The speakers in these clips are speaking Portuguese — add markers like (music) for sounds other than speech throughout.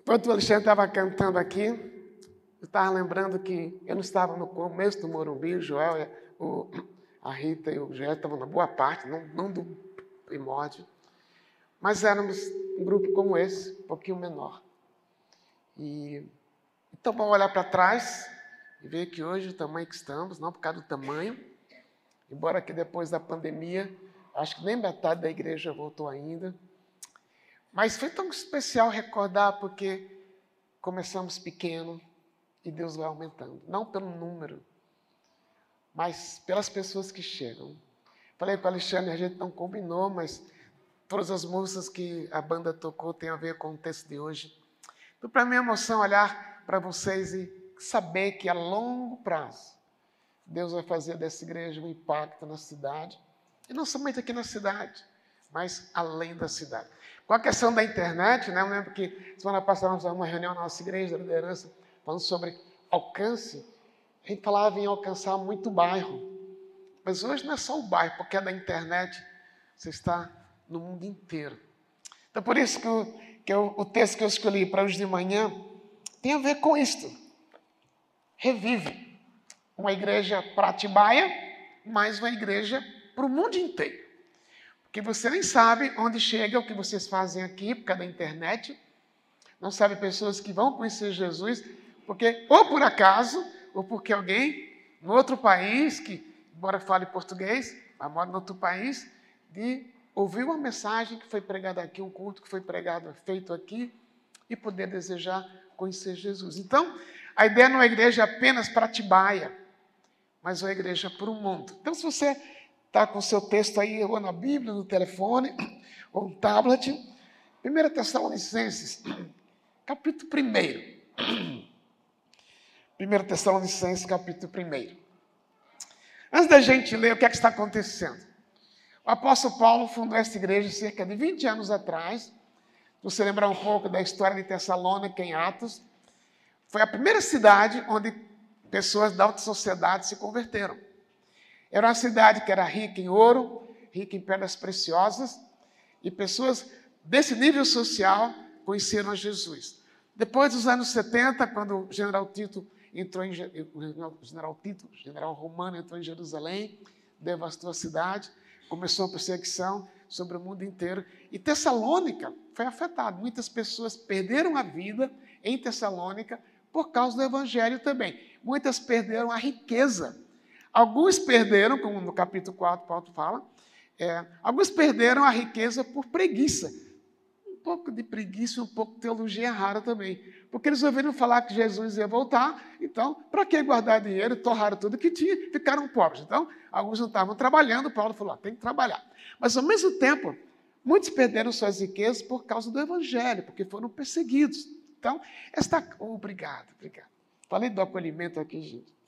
Enquanto o Alexandre estava cantando aqui, eu estava lembrando que eu não estava no começo do Morumbi, o Joel, o, (clears throat) a Rita e o Joel estavam na boa parte, não, não do primórdio, mas éramos um grupo como esse, um pouquinho menor. E então vamos olhar para trás e ver que hoje o tamanho que estamos, não por causa do tamanho, embora que depois da pandemia, acho que nem metade da igreja voltou ainda, mas foi tão especial recordar porque começamos pequeno e Deus vai aumentando, não pelo número, mas pelas pessoas que chegam. Falei com o Alexandre, a gente não combinou, mas todas as músicas que a banda tocou têm a ver com o texto de hoje. Então, para mim, é emoção olhar para vocês e saber que a longo prazo Deus vai fazer dessa igreja um impacto na cidade. E não somente aqui na cidade, mas além da cidade. Com a questão da internet, né, eu lembro que semana passada nós uma reunião na nossa igreja, da liderança, falando sobre alcance. A gente falava em alcançar muito bairro. Mas hoje não é só o bairro, porque é da internet, você está no mundo inteiro. Então, por isso que, eu, que eu, o texto que eu escolhi para hoje de manhã tem a ver com isto. Revive. Uma igreja para Atibaia, mais uma igreja para o mundo inteiro. Porque você nem sabe onde chega o que vocês fazem aqui, por causa da internet. Não sabe pessoas que vão conhecer Jesus, porque ou por acaso, ou porque alguém no outro país, que embora fale português, mas mora em outro país, de ouvir uma mensagem que foi pregada aqui, um culto que foi pregado, feito aqui, e poder desejar conhecer Jesus. Então, a ideia não é igreja apenas para Tibaia, mas uma igreja para o mundo. Então, se você está com o seu texto aí, ou na Bíblia, no telefone, (clears throat) ou no tablet, 1 (clears throat) (clears throat) Tessalonicenses, capítulo 1. 1 Tessalonicenses, capítulo 1. Antes da gente ler o que, é que está acontecendo, o apóstolo Paulo fundou essa igreja cerca de 20 anos atrás, você lembrar um pouco da história de Tessalônica em Atos, foi a primeira cidade onde pessoas da alta sociedade se converteram. Era uma cidade que era rica em ouro, rica em pedras preciosas, e pessoas desse nível social conheceram Jesus. Depois dos anos 70, quando o general Tito entrou em general Tito, general romano entrou em Jerusalém, devastou a cidade, começou a perseguição sobre o mundo inteiro. E Tessalônica foi afetada. Muitas pessoas perderam a vida em Tessalônica por causa do evangelho também. Muitas perderam a riqueza. Alguns perderam, como no capítulo 4 Paulo fala, é, alguns perderam a riqueza por preguiça. Um pouco de preguiça e um pouco de teologia rara também. Porque eles ouviram falar que Jesus ia voltar, então, para que guardar dinheiro? Torraram tudo que tinha, ficaram pobres. Então, alguns não estavam trabalhando, Paulo falou: ah, tem que trabalhar. Mas, ao mesmo tempo, muitos perderam suas riquezas por causa do evangelho, porque foram perseguidos. Então, esta. Obrigado, obrigado. Falei do acolhimento aqui, gente.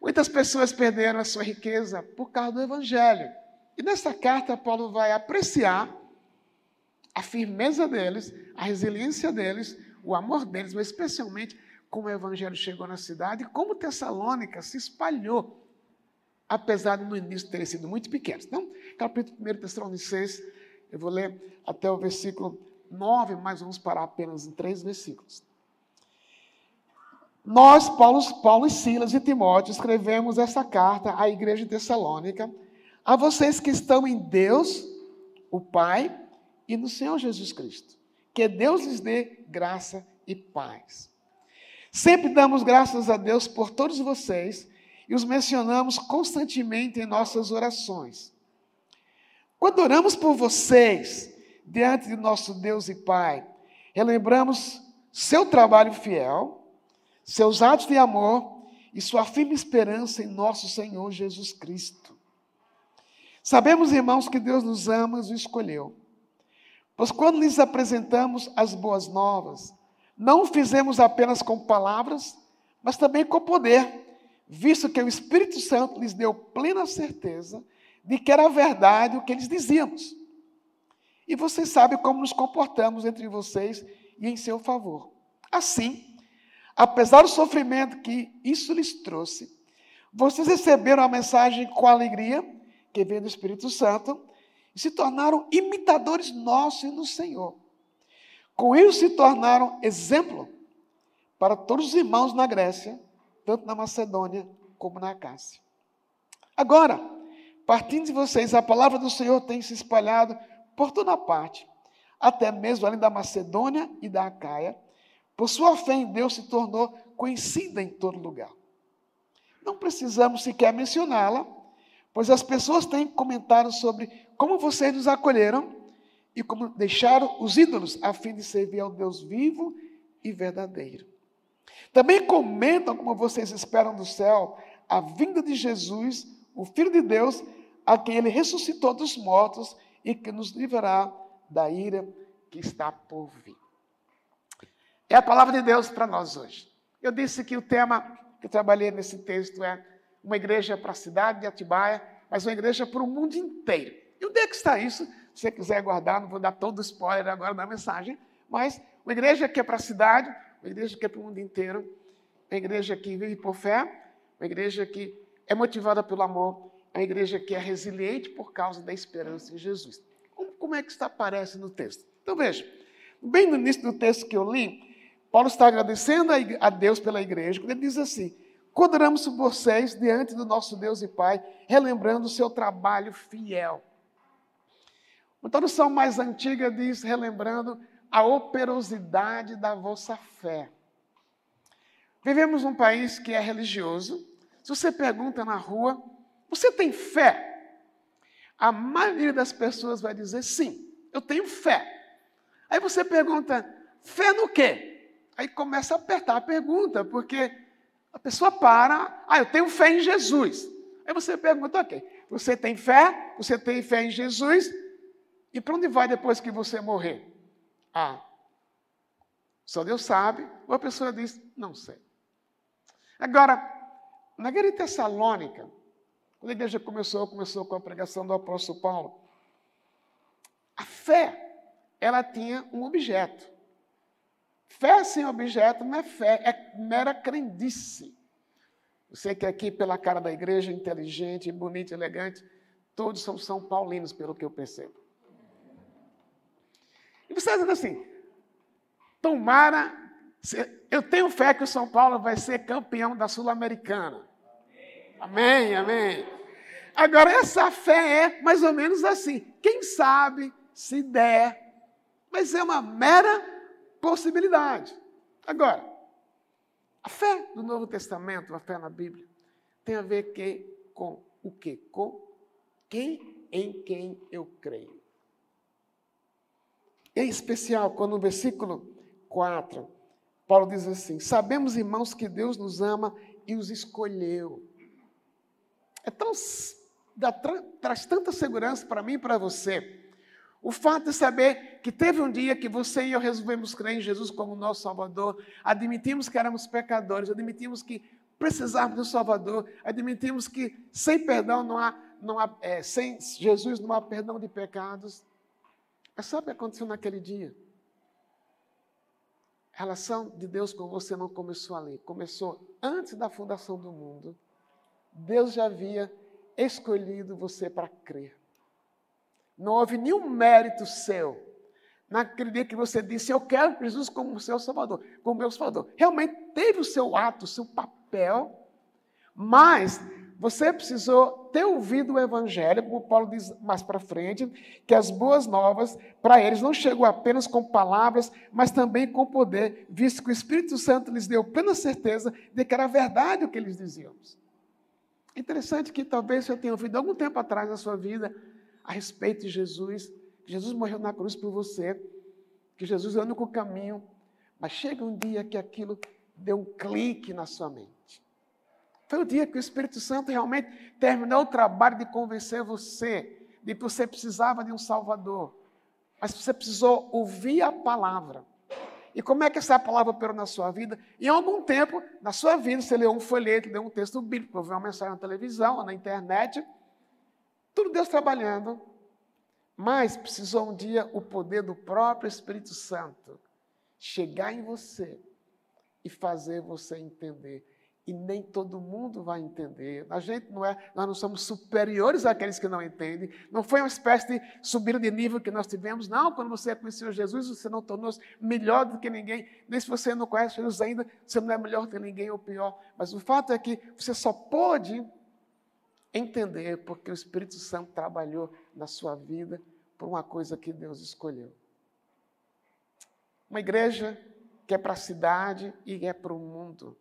Muitas pessoas perderam a sua riqueza por causa do evangelho. E nessa carta, Paulo vai apreciar a firmeza deles, a resiliência deles, o amor deles, mas especialmente como o evangelho chegou na cidade e como Tessalônica se espalhou, apesar de no início terem sido muito pequenos. Então, capítulo 1 Tessalonicenses, eu vou ler até o versículo 9, mas vamos parar apenas em três versículos. Nós, Paulo, Paulo e Silas e Timóteo, escrevemos essa carta à igreja de Tessalônica, a vocês que estão em Deus, o Pai, e no Senhor Jesus Cristo. Que Deus lhes dê graça e paz. Sempre damos graças a Deus por todos vocês e os mencionamos constantemente em nossas orações. Quando oramos por vocês, diante de nosso Deus e Pai, relembramos seu trabalho fiel, seus atos de amor e sua firme esperança em nosso Senhor Jesus Cristo. Sabemos, irmãos, que Deus nos ama e nos escolheu Pois quando lhes apresentamos as boas novas, não o fizemos apenas com palavras, mas também com poder, visto que o Espírito Santo lhes deu plena certeza de que era verdade o que eles dizíamos. E vocês sabem como nos comportamos entre vocês e em seu favor. Assim, apesar do sofrimento que isso lhes trouxe, vocês receberam a mensagem com alegria, que vem do Espírito Santo, e se tornaram imitadores nossos no Senhor. Com isso se tornaram exemplo para todos os irmãos na Grécia, tanto na Macedônia como na Acácia. Agora, partindo de vocês, a palavra do Senhor tem se espalhado por toda parte, até mesmo além da Macedônia e da Acaia. Por sua fé em Deus se tornou conhecida em todo lugar. Não precisamos sequer mencioná-la, pois as pessoas têm comentado sobre como vocês nos acolheram e como deixaram os ídolos a fim de servir ao Deus vivo e verdadeiro. Também comentam como vocês esperam do céu a vinda de Jesus, o Filho de Deus, a quem ele ressuscitou dos mortos e que nos livrará da ira que está por vir. É a palavra de Deus para nós hoje. Eu disse que o tema que eu trabalhei nesse texto é uma igreja para a cidade de Atibaia, mas uma igreja para o mundo inteiro. E onde é que está isso? Se você quiser guardar, não vou dar todo o spoiler agora da mensagem, mas uma igreja que é para a cidade, uma igreja que é para o mundo inteiro, uma igreja que vive por fé, uma igreja que é motivada pelo amor, uma igreja que é resiliente por causa da esperança em Jesus. Como é que isso aparece no texto? Então veja, bem no início do texto que eu li, Paulo está agradecendo a Deus pela igreja, quando ele diz assim: Condenamos vocês diante do nosso Deus e Pai, relembrando o seu trabalho fiel. Uma tradução mais antiga diz, relembrando a operosidade da vossa fé. Vivemos num país que é religioso. Se você pergunta na rua, você tem fé? A maioria das pessoas vai dizer sim, eu tenho fé. Aí você pergunta, fé no quê? Aí começa a apertar a pergunta, porque a pessoa para, ah, eu tenho fé em Jesus. Aí você pergunta, ok, você tem fé? Você tem fé em Jesus? E para onde vai depois que você morrer? Ah, só Deus sabe. Ou a pessoa diz, não sei. Agora, na igreja Tessalônica, quando a igreja começou, começou com a pregação do apóstolo Paulo, a fé, ela tinha um objeto. Fé sem objeto não é fé, é mera crendice. Você que aqui, pela cara da igreja, inteligente, bonito, elegante, todos são São Paulinos, pelo que eu percebo. E você está assim, tomara, eu tenho fé que o São Paulo vai ser campeão da Sul-Americana. Amém, amém. Agora, essa fé é mais ou menos assim, quem sabe, se der, mas é uma mera possibilidade. Agora, a fé do Novo Testamento, a fé na Bíblia, tem a ver que, com o quê? Com quem em quem eu creio. É especial quando no versículo 4, Paulo diz assim: Sabemos, irmãos, que Deus nos ama e os escolheu. É tão, dá, traz tanta segurança para mim e para você. O fato de saber que teve um dia que você e eu resolvemos crer em Jesus como nosso Salvador, admitimos que éramos pecadores, admitimos que precisávamos do Salvador, admitimos que sem perdão não há, não há é, sem Jesus não há perdão de pecados. Mas sabe o que aconteceu naquele dia? A relação de Deus com você não começou ali, começou antes da fundação do mundo. Deus já havia escolhido você para crer. Não houve nenhum mérito seu naquele dia que você disse: Eu quero Jesus como seu Salvador, como meu Salvador. Realmente teve o seu ato, o seu papel, mas você precisou ter ouvido o Evangelho, como Paulo diz mais para frente, que as boas novas para eles não chegou apenas com palavras, mas também com poder, visto que o Espírito Santo lhes deu plena certeza de que era verdade o que eles diziam. Interessante que talvez você tenha ouvido algum tempo atrás na sua vida a respeito de Jesus, que Jesus morreu na cruz por você, que Jesus é o caminho, mas chega um dia que aquilo deu um clique na sua mente. Foi o dia que o Espírito Santo realmente terminou o trabalho de convencer você de que você precisava de um Salvador. Mas você precisou ouvir a palavra. E como é que essa palavra operou na sua vida? Em algum tempo, na sua vida, você leu um folheto, leu um texto bíblico, ouviu uma mensagem na televisão ou na internet. Tudo Deus trabalhando. Mas precisou um dia o poder do próprio Espírito Santo chegar em você e fazer você entender e nem todo mundo vai entender. A gente não é, nós não somos superiores àqueles que não entendem. Não foi uma espécie de subida de nível que nós tivemos. Não, quando você conheceu Jesus, você não tornou-se melhor do que ninguém. Nem se você não conhece Jesus ainda, você não é melhor do que ninguém ou pior. Mas o fato é que você só pode entender porque o Espírito Santo trabalhou na sua vida por uma coisa que Deus escolheu. Uma igreja que é para a cidade e é para o mundo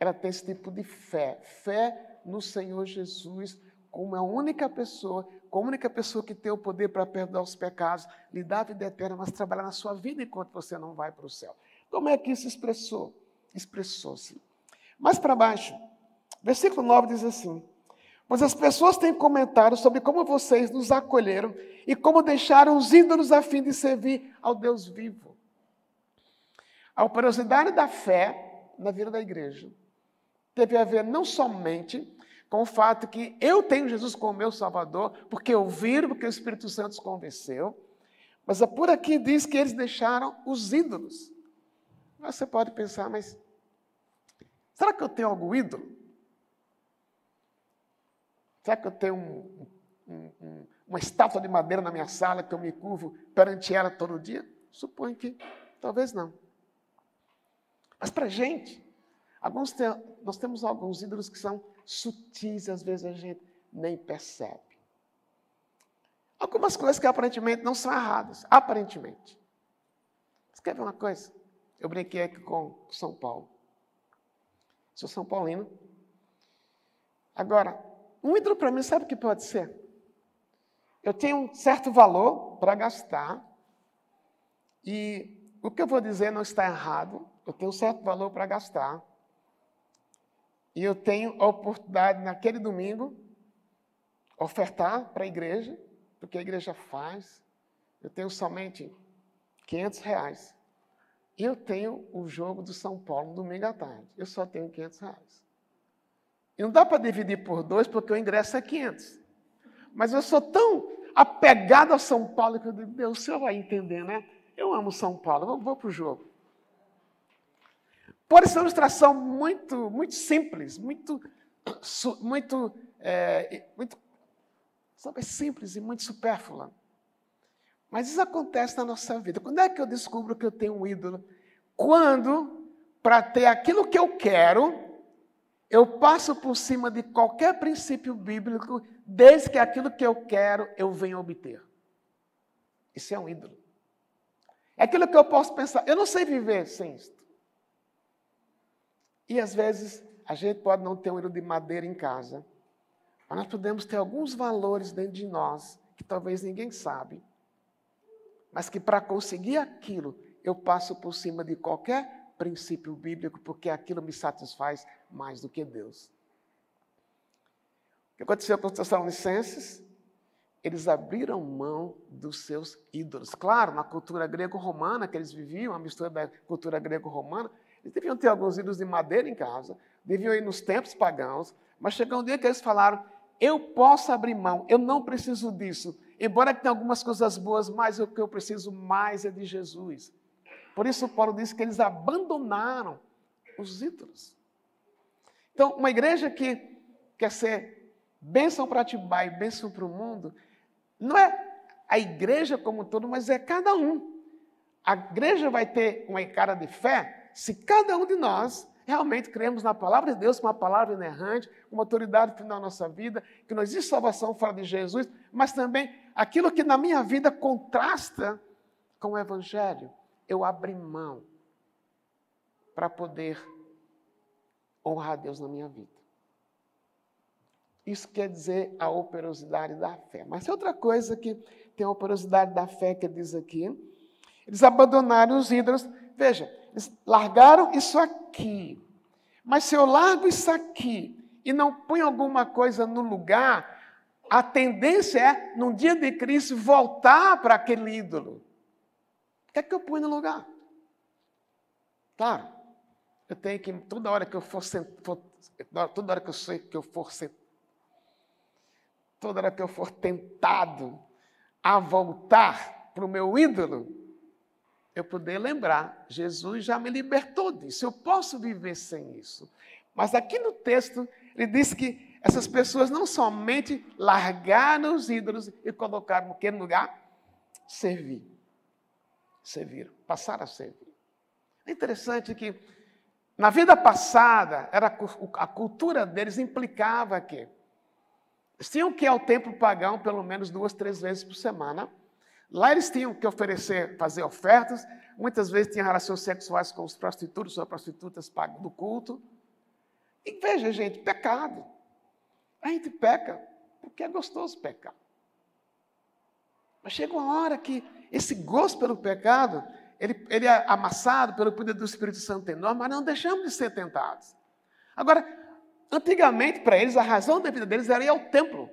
ela tem esse tipo de fé. Fé no Senhor Jesus como a única pessoa, como a única pessoa que tem o poder para perdoar os pecados, lhe dar a vida eterna, mas trabalhar na sua vida enquanto você não vai para o céu. Como é que isso expressou? Expressou-se. Mais para baixo, versículo 9 diz assim: Pois as pessoas têm comentado sobre como vocês nos acolheram e como deixaram os ídolos a fim de servir ao Deus vivo. A operosidade da fé na vida da igreja teve a ver não somente com o fato que eu tenho Jesus como meu Salvador, porque vi, porque o Espírito Santo os convenceu, mas é por aqui diz que eles deixaram os ídolos. Você pode pensar, mas será que eu tenho algum ídolo? Será que eu tenho um, um, um, uma estátua de madeira na minha sala que eu me curvo perante ela todo dia? Suponho que talvez não. Mas para a gente, Alguns tem, nós temos alguns ídolos que são sutis, às vezes a gente nem percebe. Algumas coisas que aparentemente não são erradas, aparentemente. Você quer ver uma coisa? Eu brinquei aqui com São Paulo. Sou São Paulino. Agora, um ídolo para mim, sabe o que pode ser? Eu tenho um certo valor para gastar, e o que eu vou dizer não está errado, eu tenho um certo valor para gastar, e eu tenho a oportunidade, naquele domingo, ofertar para a igreja, porque a igreja faz. Eu tenho somente 500 reais. E eu tenho o jogo do São Paulo domingo à tarde. Eu só tenho 500 reais. E não dá para dividir por dois, porque o ingresso é 500. Mas eu sou tão apegado a São Paulo que eu digo, Deus, o senhor vai entender, né? Eu amo São Paulo, vou, vou para o jogo. Pode ser uma ilustração muito, muito simples, muito, muito, é, muito sabe, simples e muito supérflua. Mas isso acontece na nossa vida. Quando é que eu descubro que eu tenho um ídolo? Quando, para ter aquilo que eu quero, eu passo por cima de qualquer princípio bíblico, desde que aquilo que eu quero eu venha obter. Isso é um ídolo. É aquilo que eu posso pensar. Eu não sei viver sem isso. E às vezes a gente pode não ter um ídolo de madeira em casa, mas nós podemos ter alguns valores dentro de nós que talvez ninguém sabe, mas que para conseguir aquilo eu passo por cima de qualquer princípio bíblico, porque aquilo me satisfaz mais do que Deus. O que aconteceu com os Tessalonicenses? Eles abriram mão dos seus ídolos. Claro, na cultura grego-romana que eles viviam, a mistura da cultura grego-romana, eles deviam ter alguns ídolos de madeira em casa, deviam ir nos templos pagãos, mas chegou um dia que eles falaram: eu posso abrir mão, eu não preciso disso. Embora tenha algumas coisas boas, mas o que eu preciso mais é de Jesus. Por isso, Paulo disse que eles abandonaram os ídolos. Então, uma igreja que quer ser bênção para Atibaia bênção para o mundo, não é a igreja como um todo, mas é cada um. A igreja vai ter uma cara de fé se cada um de nós realmente cremos na palavra de Deus, uma palavra inerrante, uma autoridade final na nossa vida, que não existe salvação fora de Jesus, mas também aquilo que na minha vida contrasta com o Evangelho, eu abri mão para poder honrar Deus na minha vida. Isso quer dizer a operosidade da fé. Mas é outra coisa que tem a operosidade da fé que diz aqui. Eles abandonaram os ídolos. Veja, eles largaram isso aqui. Mas se eu largo isso aqui e não ponho alguma coisa no lugar, a tendência é, num dia de crise, voltar para aquele ídolo. O que é que eu ponho no lugar? Claro, eu tenho que, toda hora que eu for, for toda hora que eu sei que eu for toda hora que eu for tentado a voltar para o meu ídolo, eu poder lembrar, Jesus já me libertou disso, eu posso viver sem isso. Mas aqui no texto, ele diz que essas pessoas não somente largaram os ídolos e colocaram no que lugar? Servir. Serviram, passaram a servir. É interessante que na vida passada, era a cultura deles implicava que eles tinham que ir ao templo pagão pelo menos duas, três vezes por semana. Lá eles tinham que oferecer, fazer ofertas. Muitas vezes tinham relações sexuais com os prostitutos ou prostitutas do culto. E veja, gente, pecado. A gente peca porque é gostoso pecar. Mas chega uma hora que esse gosto pelo pecado, ele, ele é amassado pelo poder do Espírito Santo em nós, mas não deixamos de ser tentados. Agora, antigamente, para eles, a razão da vida deles era ir ao templo.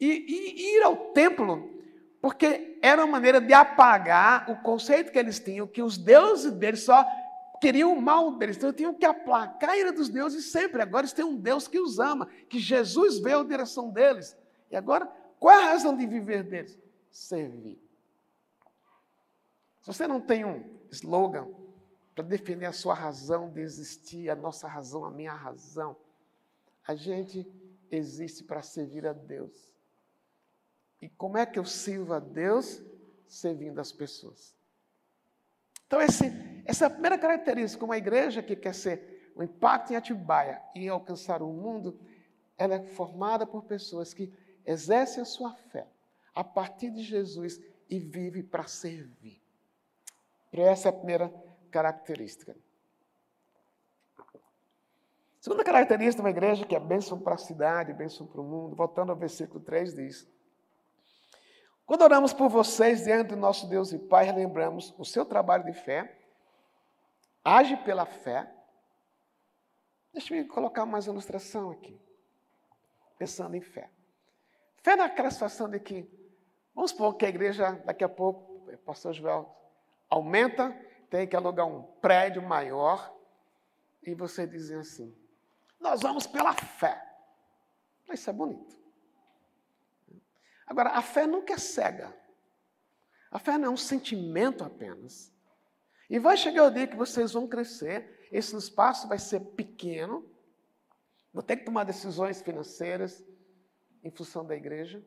E, e ir ao templo, porque era uma maneira de apagar o conceito que eles tinham, que os deuses deles só queriam o mal deles, então tinham que aplacar a ira dos deuses sempre. Agora eles têm um Deus que os ama, que Jesus veio à direção deles. E agora, qual é a razão de viver deles? Servir. Se você não tem um slogan para definir a sua razão de existir, a nossa razão, a minha razão, a gente existe para servir a Deus. E como é que eu sirvo a Deus? Servindo as pessoas. Então, esse, essa é a primeira característica. Uma igreja que quer ser um impacto em Atibaia e alcançar o mundo, ela é formada por pessoas que exercem a sua fé a partir de Jesus e vive para servir. Essa é a primeira característica. Segunda característica de uma igreja que é bênção para a cidade, bênção para o mundo, voltando ao versículo 3, diz: quando oramos por vocês diante do nosso Deus e Pai, relembramos o seu trabalho de fé, age pela fé. Deixa eu colocar mais uma ilustração aqui, pensando em fé. Fé naquela situação de que, vamos supor que a igreja, daqui a pouco, o pastor Joel aumenta, tem que alugar um prédio maior, e você dizem assim: nós vamos pela fé. Isso é bonito. Agora, a fé nunca é cega. A fé não é um sentimento apenas. E vai chegar o dia que vocês vão crescer, esse espaço vai ser pequeno, vou ter que tomar decisões financeiras em função da igreja.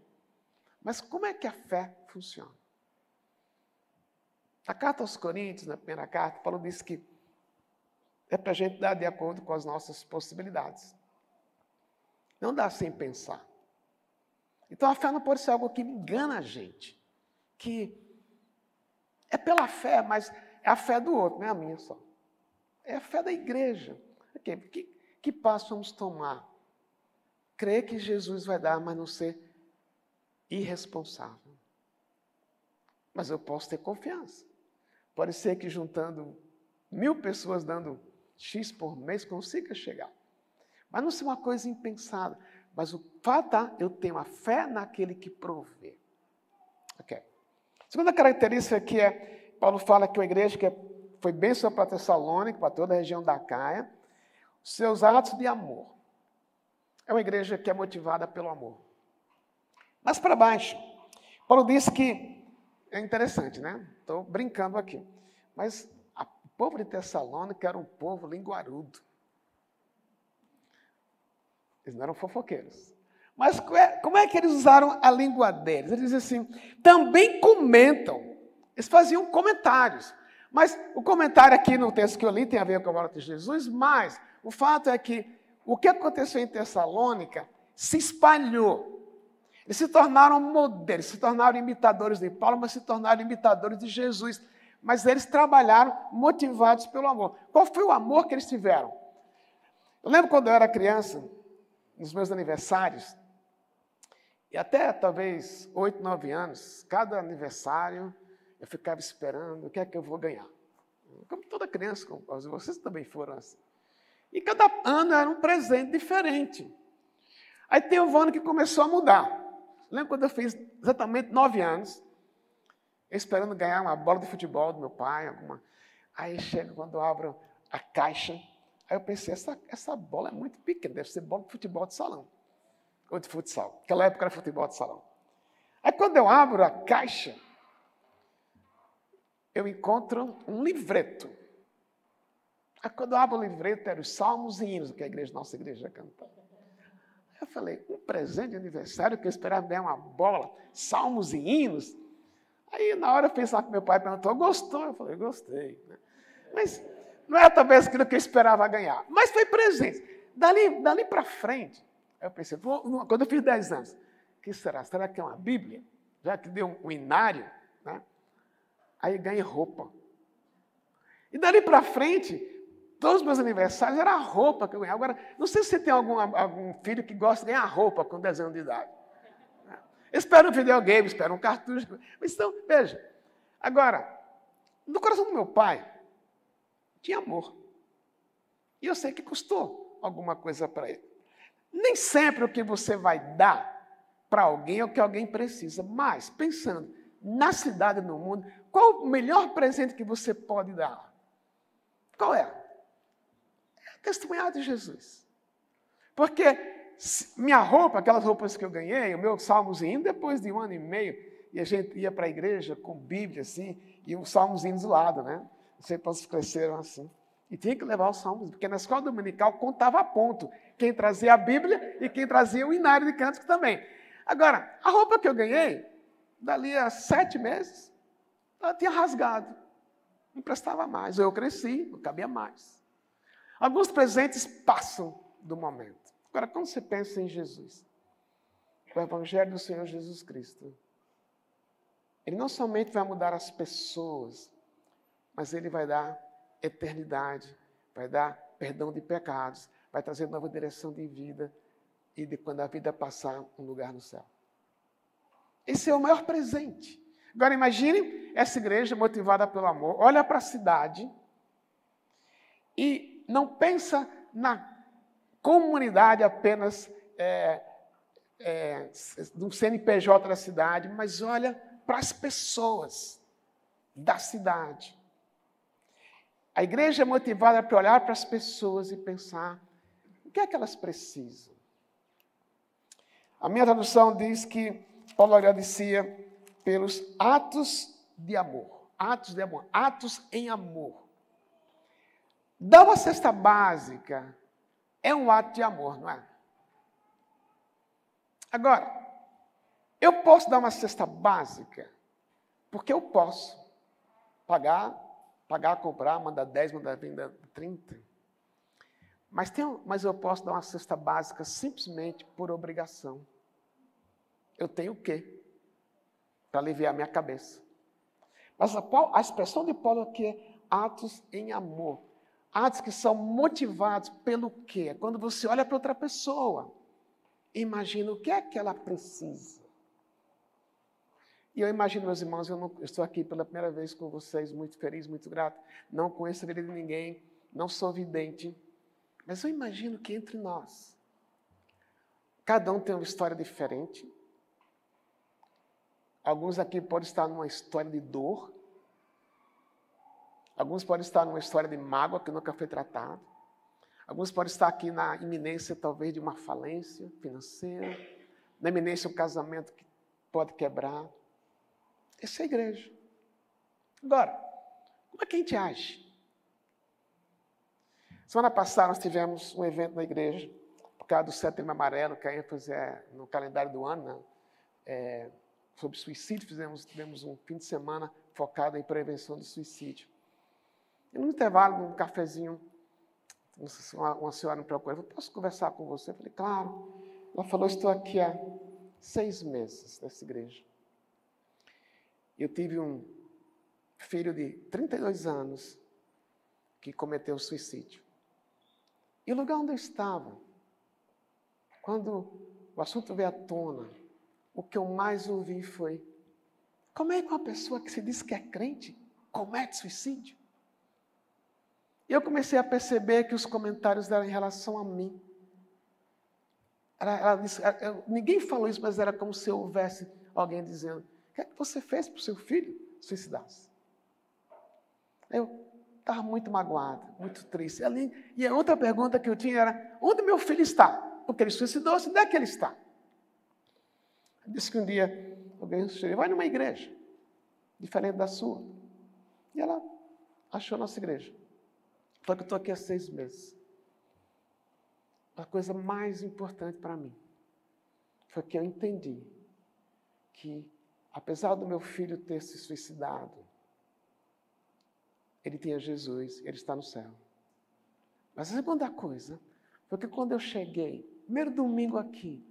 Mas como é que a fé funciona? A carta aos Coríntios, na primeira carta, Paulo diz que é para a gente dar de acordo com as nossas possibilidades. Não dá sem pensar. Então a fé não pode ser algo que engana a gente, que é pela fé, mas é a fé do outro, não é a minha só. É a fé da igreja. Okay. Que, que passo vamos tomar? Crer que Jesus vai dar, mas não ser irresponsável. Mas eu posso ter confiança. Pode ser que juntando mil pessoas dando X por mês consiga chegar. Mas não ser uma coisa impensada. Mas o fato é, eu tenho a fé naquele que provê. Ok. Segunda característica aqui é, Paulo fala que uma igreja que foi bênção para Tessalônica, para toda a região da Caia, seus atos de amor. É uma igreja que é motivada pelo amor. Mas para baixo, Paulo diz que, é interessante, né? Estou brincando aqui. Mas o povo de Tessalônica era um povo linguarudo. Eles não eram fofoqueiros. Mas é, como é que eles usaram a língua deles? Eles dizem assim, também comentam. Eles faziam comentários. Mas o comentário aqui no texto que eu li tem a ver com a morte de Jesus, mas o fato é que o que aconteceu em Tessalônica se espalhou. Eles se tornaram modelos, se tornaram imitadores de Paulo, mas se tornaram imitadores de Jesus. Mas eles trabalharam motivados pelo amor. Qual foi o amor que eles tiveram? Eu lembro quando eu era criança, nos meus aniversários, e até talvez oito, nove anos, cada aniversário eu ficava esperando o que é que eu vou ganhar. Como toda criança, como vocês também foram assim. E cada ano era um presente diferente. Aí tem um ano que começou a mudar. Lembro quando eu fiz exatamente nove anos, esperando ganhar uma bola de futebol do meu pai, alguma. Aí chega quando eu abro a caixa, Aí eu pensei, essa, essa bola é muito pequena, deve ser bola de futebol de salão. Ou de futsal. Naquela época era futebol de salão. Aí quando eu abro a caixa, eu encontro um livreto. Aí, quando eu abro o livreto, eram os salmos e hinos que a igreja, nossa igreja cantava. Eu falei, um presente de aniversário que eu esperava ganhar uma bola, salmos e hinos. Aí, na hora, eu pensava que meu pai perguntou, gostou? Eu falei, gostei. Né? Mas não era talvez aquilo que eu esperava ganhar. Mas foi presente. Dali, dali para frente, eu pensei, quando eu fiz 10 anos, o que será? Será que é uma Bíblia? Já que deu um inário, né? Aí ganhei roupa. E dali para frente, todos os meus aniversários era roupa que eu ganhava. Agora, não sei se você tem algum, algum filho que gosta de ganhar roupa com 10 anos de idade. Espera um videogame, espera um cartucho. Mas então, veja. Agora, no coração do meu pai, tinha amor. E eu sei que custou alguma coisa para ele. Nem sempre o que você vai dar para alguém é o que alguém precisa, mas pensando na cidade no mundo, qual o melhor presente que você pode dar? Qual é? Testemunhar de Jesus. Porque minha roupa, aquelas roupas que eu ganhei, o meu salmozinho, depois de um ano e meio, e a gente ia para a igreja com Bíblia assim, e um salmozinho do lado, né? Sei quantos cresceram assim. E tinha que levar os salmos, porque na escola dominical contava a ponto quem trazia a Bíblia e quem trazia o inário de cântico também. Agora, a roupa que eu ganhei, dali a sete meses, ela tinha rasgado. Não prestava mais. Eu cresci, não cabia mais. Alguns presentes passam do momento. Agora, quando você pensa em Jesus, o Evangelho do Senhor Jesus Cristo, ele não somente vai mudar as pessoas, mas ele vai dar eternidade, vai dar perdão de pecados, vai trazer nova direção de vida e de quando a vida passar, um lugar no céu. Esse é o maior presente. Agora imagine essa igreja motivada pelo amor, olha para a cidade e não pensa na comunidade apenas é, é, do CNPJ da cidade, mas olha para as pessoas da cidade. A igreja é motivada para olhar para as pessoas e pensar o que é que elas precisam. A minha tradução diz que Paulo agradecia pelos atos de amor. Atos de amor. Atos em amor. Dar uma cesta básica é um ato de amor, não é? Agora, eu posso dar uma cesta básica porque eu posso pagar Pagar, comprar, mandar 10, mandar 20, 30. Mas, tem, mas eu posso dar uma cesta básica simplesmente por obrigação. Eu tenho o quê? Para aliviar minha cabeça. Mas a, a expressão de Paulo aqui é atos em amor. Atos que são motivados pelo quê? Quando você olha para outra pessoa, imagina o que é que ela precisa. E eu imagino, meus irmãos, eu, não, eu, estou aqui pela primeira vez com vocês, muito feliz, muito grato. Não conheço a vida de ninguém, não sou vidente. Mas eu imagino que entre nós, cada um tem uma história diferente. Alguns aqui podem estar numa história de dor. Alguns podem estar numa história de mágoa que nunca foi tratada. Alguns podem estar aqui na iminência, talvez, de uma falência financeira. Na iminência, um casamento que pode quebrar. Essa é a igreja. Agora, como é que a gente age? Semana passada nós tivemos um evento na igreja, por causa do setembro amarelo, que a ênfase é no calendário do ano, né? é, sobre suicídio. Fizemos, tivemos um fim de semana focado em prevenção do suicídio. E no intervalo, num cafezinho, uma, uma senhora me procurou, posso conversar com você? Eu falei, claro. Ela falou, estou aqui há seis meses nessa igreja. Eu tive um filho de 32 anos que cometeu suicídio. E o lugar onde eu estava, quando o assunto veio à tona, o que eu mais ouvi foi: como é que uma pessoa que se diz que é crente comete suicídio? E eu comecei a perceber que os comentários eram em relação a mim. Disse, ninguém falou isso, mas era como se houvesse alguém dizendo: que é que você fez para o seu filho suicidar-se? Eu estava muito magoado, muito triste. E a outra pergunta que eu tinha era: onde meu filho está? Porque ele suicidou-se, onde é que ele está? Eu disse que um dia alguém sugeriu: vai numa igreja, diferente da sua. E ela achou a nossa igreja. Foi que eu estou aqui há seis meses. A coisa mais importante para mim foi que eu entendi que, apesar do meu filho ter se suicidado, ele tinha Jesus, ele está no céu. Mas a segunda coisa foi que quando eu cheguei, primeiro domingo aqui,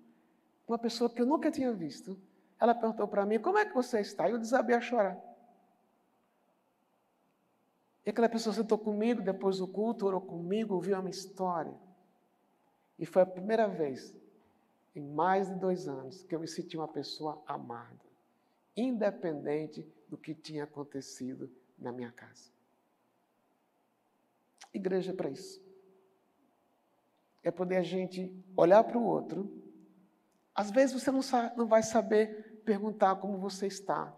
uma pessoa que eu nunca tinha visto, ela perguntou para mim: Como é que você está? E eu desabei a chorar. E aquela pessoa sentou comigo depois do culto, orou comigo, ouviu a minha história. E foi a primeira vez, em mais de dois anos, que eu me senti uma pessoa amada, independente do que tinha acontecido na minha casa. Igreja é para isso. É poder a gente olhar para o outro. Às vezes você não, sabe, não vai saber perguntar como você está.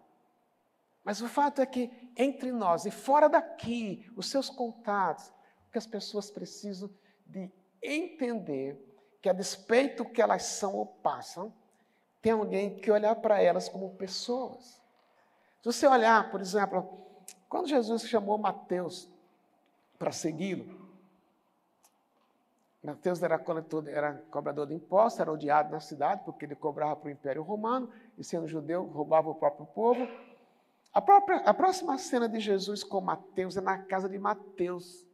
Mas o fato é que entre nós e fora daqui, os seus contatos, que as pessoas precisam de entender que a despeito que elas são ou passam, tem alguém que olhar para elas como pessoas. Se você olhar, por exemplo, quando Jesus chamou Mateus para segui-lo. Mateus era, era cobrador de impostos, era odiado na cidade, porque ele cobrava para o Império Romano, e sendo judeu, roubava o próprio povo. A, própria, a próxima cena de Jesus com Mateus é na casa de Mateus.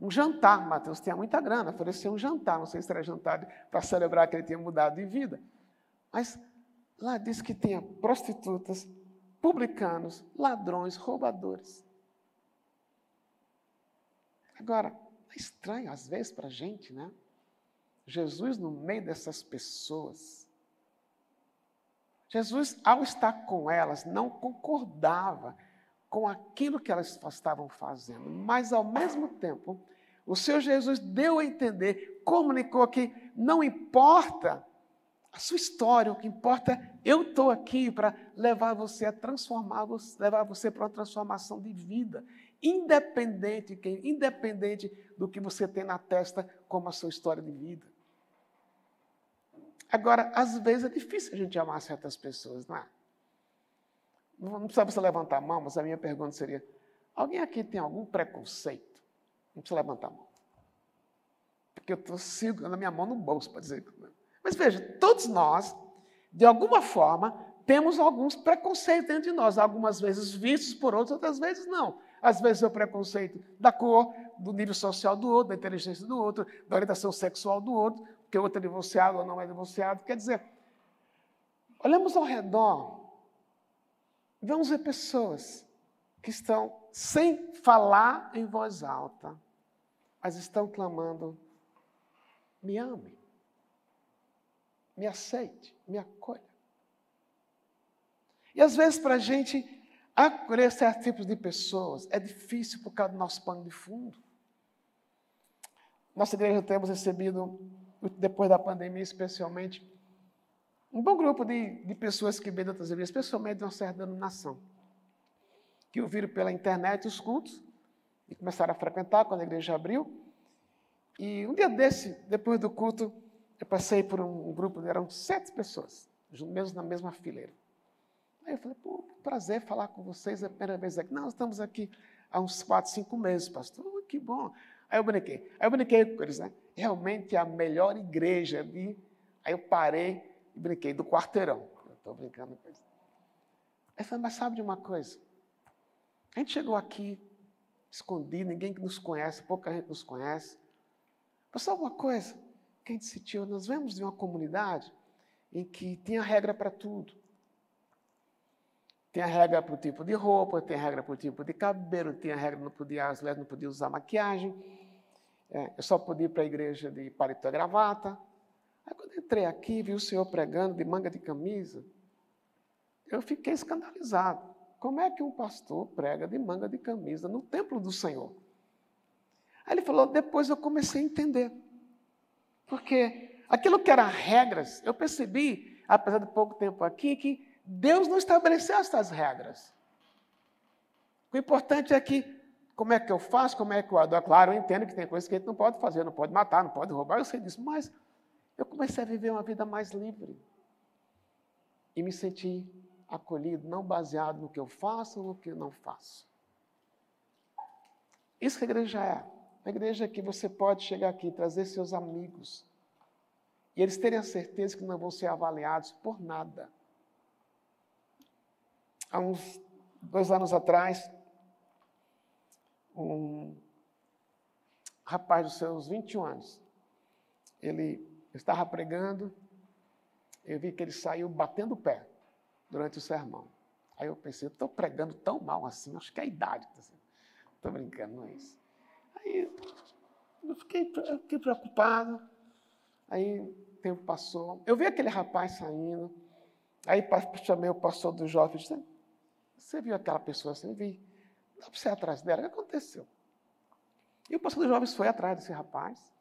Um jantar, Mateus tinha muita grana, ofereceu um jantar, não sei se era jantar para celebrar que ele tinha mudado de vida. Mas lá diz que tinha prostitutas, publicanos, ladrões, roubadores. Agora, é estranho às vezes para a gente, né? Jesus no meio dessas pessoas. Jesus, ao estar com elas, não concordava com aquilo que elas estavam fazendo, mas ao mesmo tempo, o Senhor Jesus deu a entender, comunicou que não importa a sua história, o que importa, é eu estou aqui para levar você a transformar, levar você para uma transformação de vida independente, independente do que você tem na testa como a sua história de vida. Agora, às vezes é difícil a gente amar certas pessoas, não é? Não precisa você levantar a mão, mas a minha pergunta seria: alguém aqui tem algum preconceito? Não precisa levantar a mão. Porque eu estou segurando a minha mão no bolso para dizer. Mas veja, todos nós, de alguma forma, temos alguns preconceitos dentro de nós, algumas vezes vistos por outros, outras vezes não. Às vezes é o preconceito da cor, do nível social do outro, da inteligência do outro, da orientação sexual do outro, o outro é divorciado ou não é divorciado. Quer dizer, olhamos ao redor, vamos ver pessoas que estão sem falar em voz alta, mas estão clamando: me ame, me aceite, me acolha. E às vezes para a gente Acolher certos tipos de pessoas é difícil por causa do nosso pano de fundo. Nossa igreja temos recebido, depois da pandemia especialmente, um bom grupo de, de pessoas que vêm de outras igrejas, especialmente de uma certa denominação, que ouviram pela internet os cultos e começaram a frequentar quando a igreja abriu. E um dia desse, depois do culto, eu passei por um grupo, eram sete pessoas, mesmo na mesma fileira. Aí eu falei, pô, prazer falar com vocês, é a primeira vez aqui. Não, estamos aqui há uns quatro, cinco meses, pastor. Oh, que bom. Aí eu brinquei. Aí eu brinquei com eles, né? Realmente é a melhor igreja de. Aí eu parei e brinquei do quarteirão. Eu estou brincando com eles. Aí falei, mas sabe de uma coisa? A gente chegou aqui escondido, ninguém nos conhece, pouca gente nos conhece. Mas sabe uma coisa que a gente sentiu? Nós vemos de uma comunidade em que tinha regra para tudo. Tem a regra para o tipo de roupa, tem a regra para o tipo de cabelo, tem a regra não podia, as mulheres não podiam usar maquiagem. É, eu só podia ir para a igreja de paletó e gravata. Aí quando entrei aqui, vi o senhor pregando de manga de camisa, eu fiquei escandalizado. Como é que um pastor prega de manga de camisa no templo do Senhor? Aí ele falou, depois eu comecei a entender. Porque aquilo que eram regras, eu percebi, apesar de pouco tempo aqui, que Deus não estabeleceu essas regras. O importante é que, como é que eu faço, como é que eu adoro. Claro, eu entendo que tem coisas que a gente não pode fazer, não pode matar, não pode roubar, eu sei disso, mas eu comecei a viver uma vida mais livre. E me senti acolhido, não baseado no que eu faço ou no que eu não faço. Isso que a igreja é. A igreja é que você pode chegar aqui trazer seus amigos. E eles terem a certeza que não vão ser avaliados por nada. Há uns dois anos atrás, um rapaz dos seus 21 anos, ele estava pregando, eu vi que ele saiu batendo o pé durante o sermão. Aí eu pensei, estou pregando tão mal assim, acho que é a idade. Estou brincando, não é isso. Aí eu fiquei, eu fiquei preocupado. Aí o tempo passou. Eu vi aquele rapaz saindo. Aí chamei o pastor do jovem e disse, você viu aquela pessoa assim? Vi. Dá para você ir atrás dela? O que aconteceu? E o pastor dos jovens foi atrás desse rapaz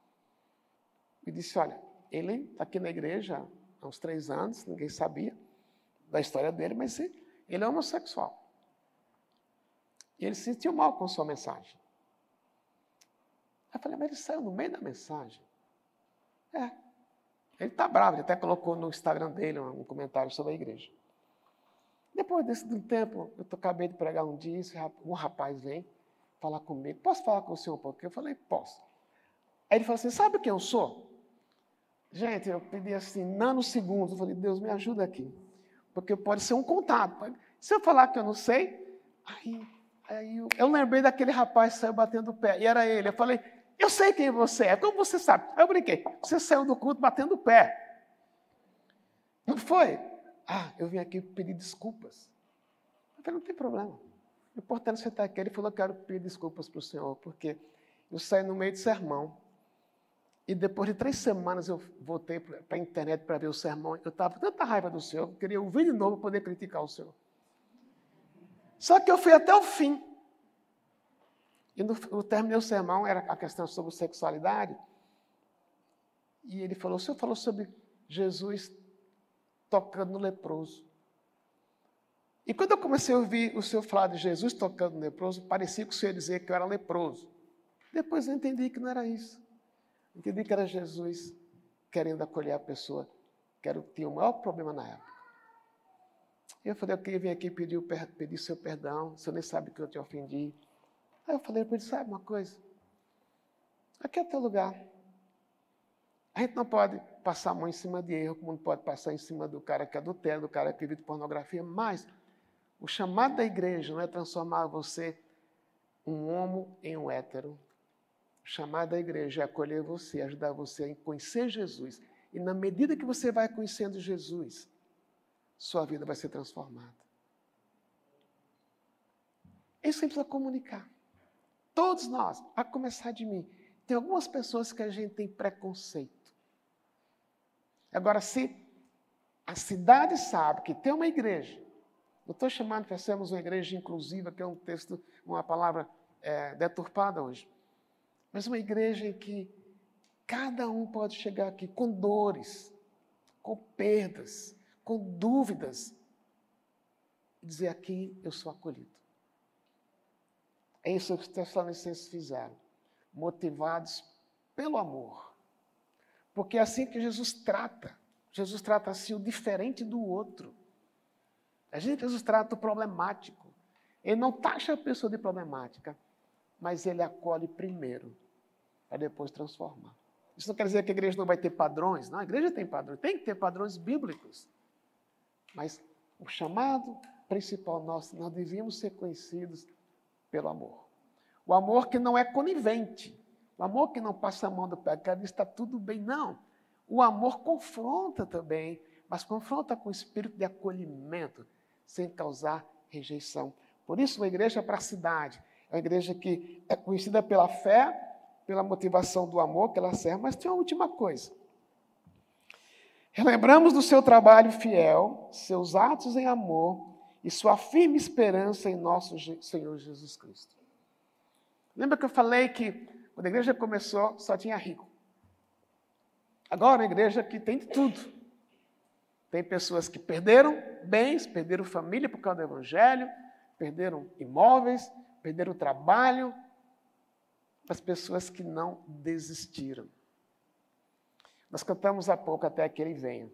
e disse, olha, ele está aqui na igreja há uns três anos, ninguém sabia da história dele, mas ele é homossexual. E ele se sentiu mal com sua mensagem. Aí eu falei, mas ele saiu no meio da mensagem. É. Ele está bravo, ele até colocou no Instagram dele um comentário sobre a igreja. Depois desse tempo, eu acabei de pregar um dia, um rapaz vem falar comigo. Posso falar com o senhor um pouquinho? Eu falei, posso. Aí ele falou assim: sabe quem eu sou? Gente, eu pedi assim, nanosegundos. Eu falei, Deus, me ajuda aqui. Porque pode ser um contato. Se eu falar que eu não sei, aí, aí eu, eu lembrei daquele rapaz que saiu batendo o pé. E era ele. Eu falei, eu sei quem você é. Como você sabe? Aí eu brinquei. Você saiu do culto batendo o pé. Não foi? Ah, eu vim aqui pedir desculpas. Eu falei, não tem problema. O importante é você estar aqui. Ele falou, eu quero pedir desculpas para o senhor, porque eu saí no meio de sermão. E depois de três semanas eu voltei para a internet para ver o sermão. Eu estava com tanta raiva do senhor, eu queria ouvir de novo para poder criticar o senhor. Só que eu fui até o fim. E no, no terminei o sermão, era a questão sobre sexualidade. E ele falou: o senhor falou sobre Jesus tocando no leproso. E quando eu comecei a ouvir o senhor falar de Jesus tocando no leproso, parecia que o senhor ia dizer que eu era leproso. Depois eu entendi que não era isso. Entendi que era Jesus querendo acolher a pessoa que era, tinha o maior problema na época. Eu falei, ok, vim aqui pedir, pedir seu perdão, você nem sabe que eu te ofendi. Aí eu falei para ele, sabe uma coisa? Aqui é teu lugar. A gente não pode passar a mão em cima de erro, como não pode passar em cima do cara que adultera, do cara que vive pornografia, mas o chamado da igreja não é transformar você um homo em um hétero. O chamado da igreja é acolher você, ajudar você a conhecer Jesus. E na medida que você vai conhecendo Jesus, sua vida vai ser transformada. Isso você precisa comunicar. Todos nós, a começar de mim. Tem algumas pessoas que a gente tem preconceito. Agora, se a cidade sabe que tem uma igreja, não estou chamando para sermos uma igreja inclusiva, que é um texto, uma palavra é, deturpada hoje, mas uma igreja em que cada um pode chegar aqui com dores, com perdas, com dúvidas, e dizer aqui eu sou acolhido. É isso que os Tessalonicenses fizeram, motivados pelo amor porque é assim que Jesus trata. Jesus trata assim o diferente do outro. A gente, Jesus trata o problemático. Ele não taxa a pessoa de problemática, mas ele acolhe primeiro, para depois transformar. Isso não quer dizer que a igreja não vai ter padrões. Não, a igreja tem padrões, tem que ter padrões bíblicos. Mas o chamado principal nosso, nós devíamos ser conhecidos pelo amor. O amor que não é conivente, o amor que não passa a mão do pecado está tudo bem, não. O amor confronta também, mas confronta com o espírito de acolhimento, sem causar rejeição. Por isso, uma igreja para a cidade, é uma igreja que é conhecida pela fé, pela motivação do amor que ela serve, mas tem uma última coisa. Relembramos do seu trabalho fiel, seus atos em amor e sua firme esperança em nosso Senhor Jesus Cristo. Lembra que eu falei que quando a igreja começou, só tinha rico. Agora, a igreja que tem de tudo. Tem pessoas que perderam bens, perderam família por causa do evangelho, perderam imóveis, perderam trabalho, as pessoas que não desistiram. Nós cantamos há pouco até que ele venha.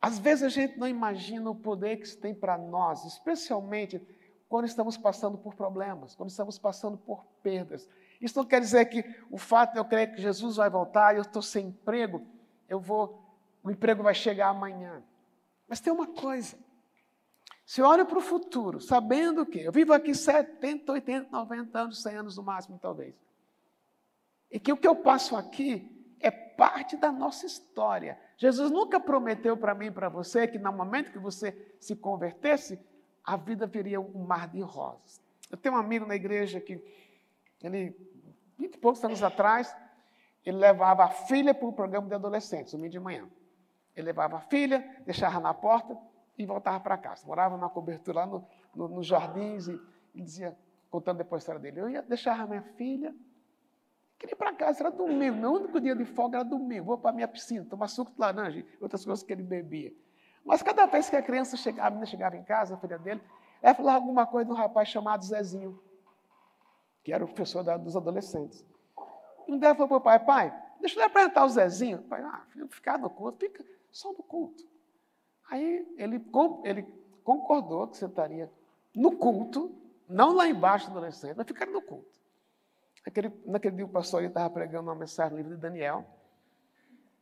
Às vezes a gente não imagina o poder que isso tem para nós, especialmente quando estamos passando por problemas, quando estamos passando por perdas. Isso não quer dizer que o fato de eu crer que Jesus vai voltar e eu estou sem emprego, eu vou, o emprego vai chegar amanhã. Mas tem uma coisa. Se eu olho para o futuro, sabendo que eu vivo aqui 70, 80, 90 anos, 100 anos no máximo, talvez. E que o que eu passo aqui é parte da nossa história. Jesus nunca prometeu para mim e para você que no momento que você se convertesse, a vida viria um mar de rosas. Eu tenho um amigo na igreja que, ele, vinte e poucos anos atrás, ele levava a filha para o programa de adolescentes, domingo de manhã. Ele levava a filha, deixava na porta e voltava para casa. Morava na cobertura lá no, no, nos jardins e, dizia, contando depois a história dele, eu ia deixar a minha filha, queria ir para casa, era domingo, meu único dia de folga era domingo, vou para a minha piscina, tomar suco de laranja e outras coisas que ele bebia. Mas cada vez que a criança chegava, a menina chegava em casa, a filha dele, ela falava alguma coisa de um rapaz chamado Zezinho, que era o professor da, dos adolescentes. E um dia falou para o pai, pai, deixa eu apresentar o Zezinho. O pai, ah, filho, ficar no culto, fica só no culto. Aí ele, ele concordou que sentaria no culto, não lá embaixo do adolescente, mas ficaria no culto. Naquele, naquele dia o pastor estava pregando uma mensagem no livro de Daniel,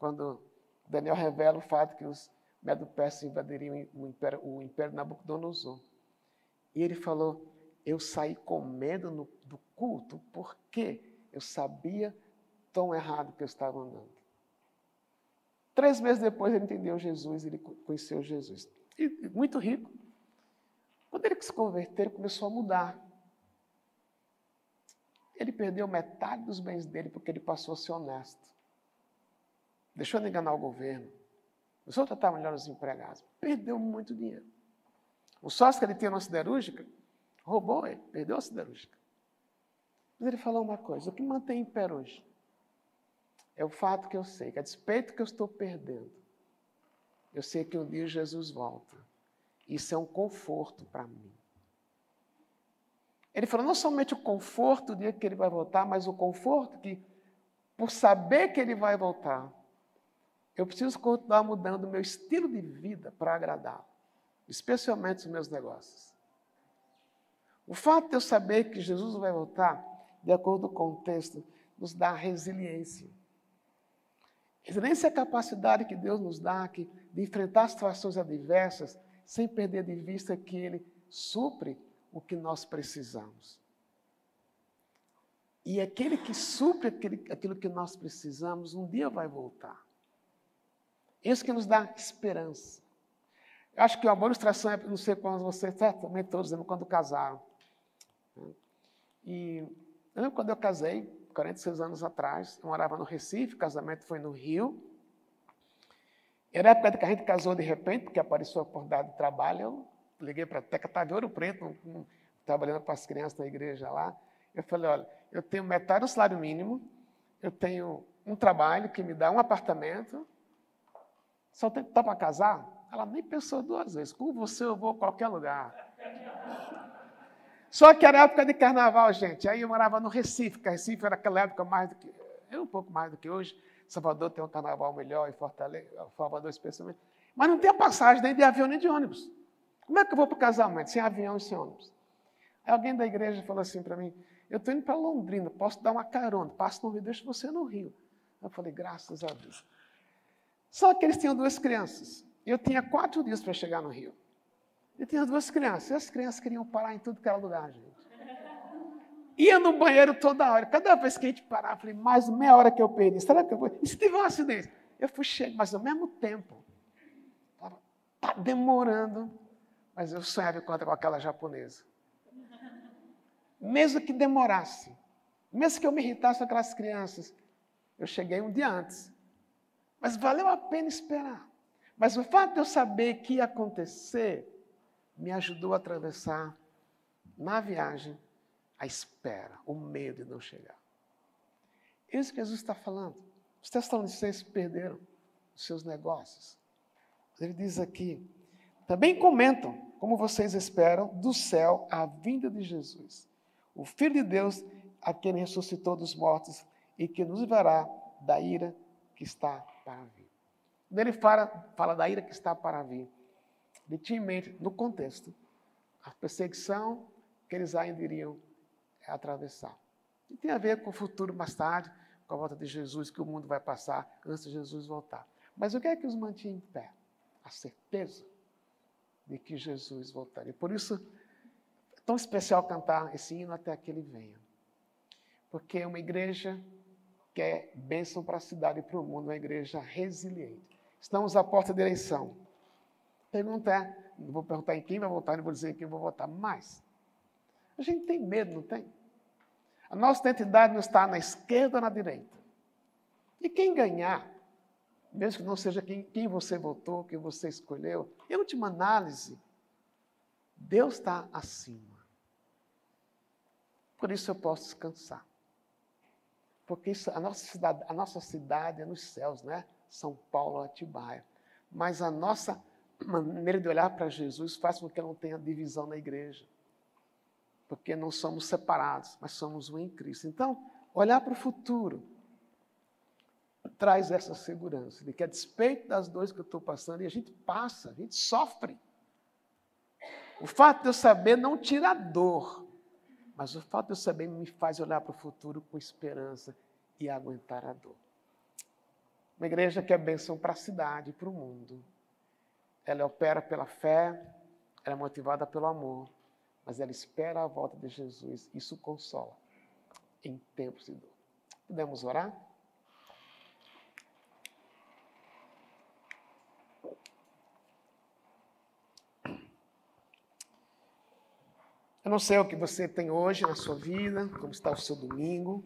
quando Daniel revela o fato que os Medo-Persa invadiriam o império, o império de Nabucodonosor. E ele falou: Eu saí com medo no, do culto porque eu sabia tão errado que eu estava andando. Três meses depois ele entendeu Jesus, ele conheceu Jesus. E muito rico. Quando ele se converteu, ele começou a mudar. Ele perdeu metade dos bens dele porque ele passou a ser honesto. Deixou de enganar o governo Começou a tratar melhor os empregados. Perdeu muito dinheiro. O sócio que ele tinha na siderúrgica roubou ele, perdeu a siderúrgica. Mas ele falou uma coisa: o que mantém em pé hoje é o fato que eu sei, que a despeito que eu estou perdendo, eu sei que um dia Jesus volta. Isso é um conforto para mim. Ele falou não somente o conforto do dia que ele vai voltar, mas o conforto que, por saber que ele vai voltar, eu preciso continuar mudando o meu estilo de vida para agradá-lo, especialmente os meus negócios. O fato de eu saber que Jesus vai voltar, de acordo com o texto, nos dá resiliência. Resiliência é a capacidade que Deus nos dá de enfrentar situações adversas sem perder de vista que Ele supre o que nós precisamos. E aquele que supre aquilo que nós precisamos, um dia vai voltar. Isso que nos dá esperança. Eu acho que uma boa ilustração é, não sei quando vocês, certamente todos quando casaram. E eu lembro quando eu casei, 46 anos atrás, eu morava no Recife, o casamento foi no Rio. Era a época que a gente casou de repente, porque apareceu a oportunidade de trabalho. Eu liguei para a Teca, estava em Ouro Preto, trabalhando com as crianças na igreja lá. Eu falei: olha, eu tenho metade do salário mínimo, eu tenho um trabalho que me dá um apartamento, só tem tá para casar? Ela nem pensou duas vezes. Com você eu vou a qualquer lugar. Só que era época de carnaval, gente. Aí eu morava no Recife, que Recife era aquela época mais do que. Era um pouco mais do que hoje. Salvador tem um carnaval melhor, e Fortaleza, Salvador especialmente. Mas não tem passagem nem de avião nem de ônibus. Como é que eu vou para o casamento sem avião e sem ônibus? Aí alguém da igreja falou assim para mim: Eu estou indo para Londrina, posso dar uma carona, passo no Rio, deixo você no Rio. Eu falei: Graças a Deus. Só que eles tinham duas crianças. Eu tinha quatro dias para chegar no Rio. E tinha duas crianças. E as crianças queriam parar em tudo que era lugar, gente. Ia no banheiro toda hora. Cada vez que a gente parava, eu falei, mais meia hora que eu perdi. Será que eu vou? E se tiver um acidente? Eu fui cheio, mas ao mesmo tempo. Está demorando. Mas eu sonhava com aquela japonesa. Mesmo que demorasse, mesmo que eu me irritasse com aquelas crianças, eu cheguei um dia antes. Mas valeu a pena esperar. Mas o fato de eu saber que ia acontecer me ajudou a atravessar na viagem a espera, o medo de não chegar. É isso que Jesus está falando. Os tessalonicenses perderam os seus negócios. Ele diz aqui: também comentam, como vocês esperam, do céu a vinda de Jesus, o Filho de Deus, a quem ressuscitou dos mortos e que nos livrará da ira que está para vir. Ele fala, fala da ira que está para vir, ele tinha em mente, no contexto, a perseguição, que eles ainda iriam atravessar. E tem a ver com o futuro mais tarde, com a volta de Jesus, que o mundo vai passar antes de Jesus voltar. Mas o que é que os mantinha em pé? A certeza de que Jesus voltaria. Por isso, é tão especial cantar esse hino até que ele venha. Porque é uma igreja que é bênção para a cidade e para o mundo, uma igreja resiliente. Estamos à porta da eleição. Pergunta é, não vou perguntar em quem vai votar, não vou dizer em quem vou votar, mas a gente tem medo, não tem? A nossa identidade não está na esquerda ou na direita. E quem ganhar, mesmo que não seja quem, quem você votou, quem você escolheu, em última análise, Deus está acima. Por isso eu posso descansar. Porque isso, a, nossa cidade, a nossa cidade é nos céus, né? São Paulo, Atibaia. Mas a nossa maneira de olhar para Jesus faz com que não tenha divisão na igreja porque não somos separados, mas somos um em Cristo. Então, olhar para o futuro traz essa segurança de que, a despeito das dores que eu estou passando, e a gente passa, a gente sofre. O fato de eu saber não tira a dor, mas o fato de eu saber me faz olhar para o futuro com esperança e aguentar a dor. Uma igreja que é bênção para a cidade para o mundo. Ela opera pela fé, ela é motivada pelo amor mas ela espera a volta de Jesus. Isso consola em tempos de dor. Podemos orar? Eu não sei o que você tem hoje na sua vida, como está o seu domingo.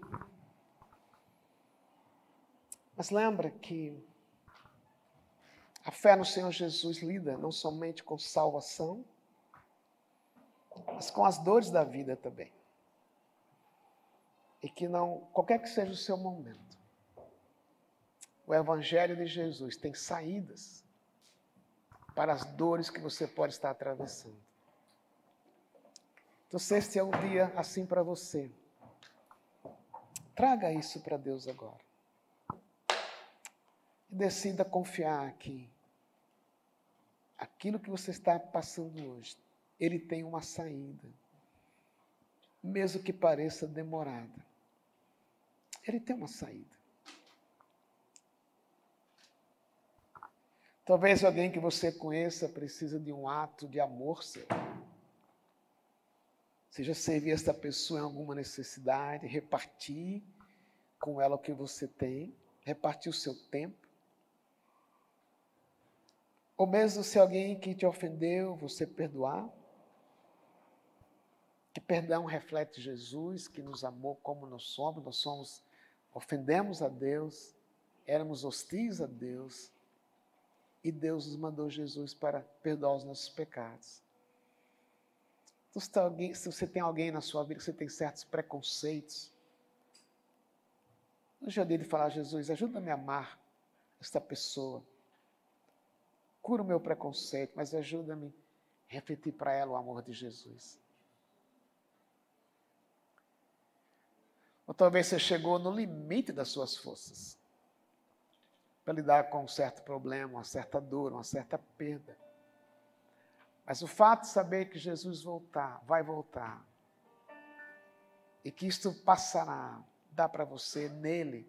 Mas lembra que a fé no Senhor Jesus lida não somente com salvação, mas com as dores da vida também. E que não, qualquer que seja o seu momento, o Evangelho de Jesus tem saídas para as dores que você pode estar atravessando. Então, se este é um dia assim para você, traga isso para Deus agora. E decida confiar que aquilo que você está passando hoje ele tem uma saída, mesmo que pareça demorada. Ele tem uma saída. Talvez alguém que você conheça precisa de um ato de amor seu. Seja servir esta pessoa em alguma necessidade, repartir com ela o que você tem, repartir o seu tempo. Ou mesmo se alguém que te ofendeu, você perdoar que perdão reflete Jesus, que nos amou como nós somos, nós somos, ofendemos a Deus, éramos hostis a Deus, e Deus nos mandou Jesus para perdoar os nossos pecados. Então, se, você tem alguém na sua vida que você tem certos preconceitos, no dia dele falar, Jesus, ajuda-me a amar esta pessoa. Cura o meu preconceito, mas ajuda-me a refletir para ela o amor de Jesus. Ou talvez você chegou no limite das suas forças para lidar com um certo problema, uma certa dor, uma certa perda. Mas o fato de saber que Jesus voltar, vai voltar, e que isto passará, dá para você nele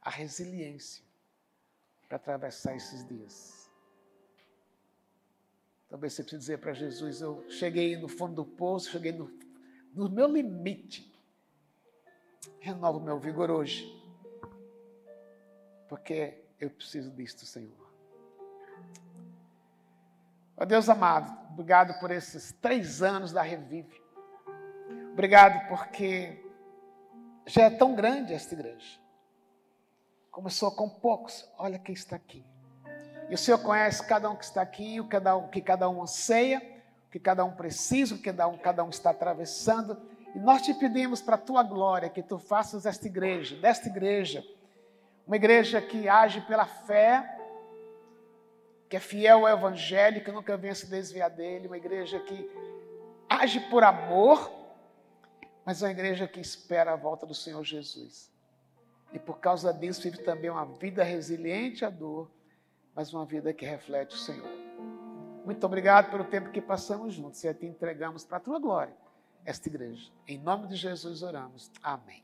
a resiliência para atravessar esses dias. Talvez você precise dizer para Jesus: Eu cheguei no fundo do poço, cheguei no, no meu limite. Renova o meu vigor hoje. Porque eu preciso disto, Senhor. Ó Deus amado, obrigado por esses três anos da Revive. Obrigado porque já é tão grande esta igreja. Começou com poucos, olha quem está aqui. E o Senhor conhece cada um que está aqui, o que cada um anseia, o que cada um precisa, o que cada um, cada um está atravessando. E nós te pedimos para a tua glória que tu faças esta igreja, desta igreja, uma igreja que age pela fé, que é fiel ao Evangelho, que nunca venha se desviar dele, uma igreja que age por amor, mas uma igreja que espera a volta do Senhor Jesus. E por causa disso vive também uma vida resiliente à dor, mas uma vida que reflete o Senhor. Muito obrigado pelo tempo que passamos juntos e a te entregamos para a tua glória esta igreja. Em nome de Jesus oramos. Amém.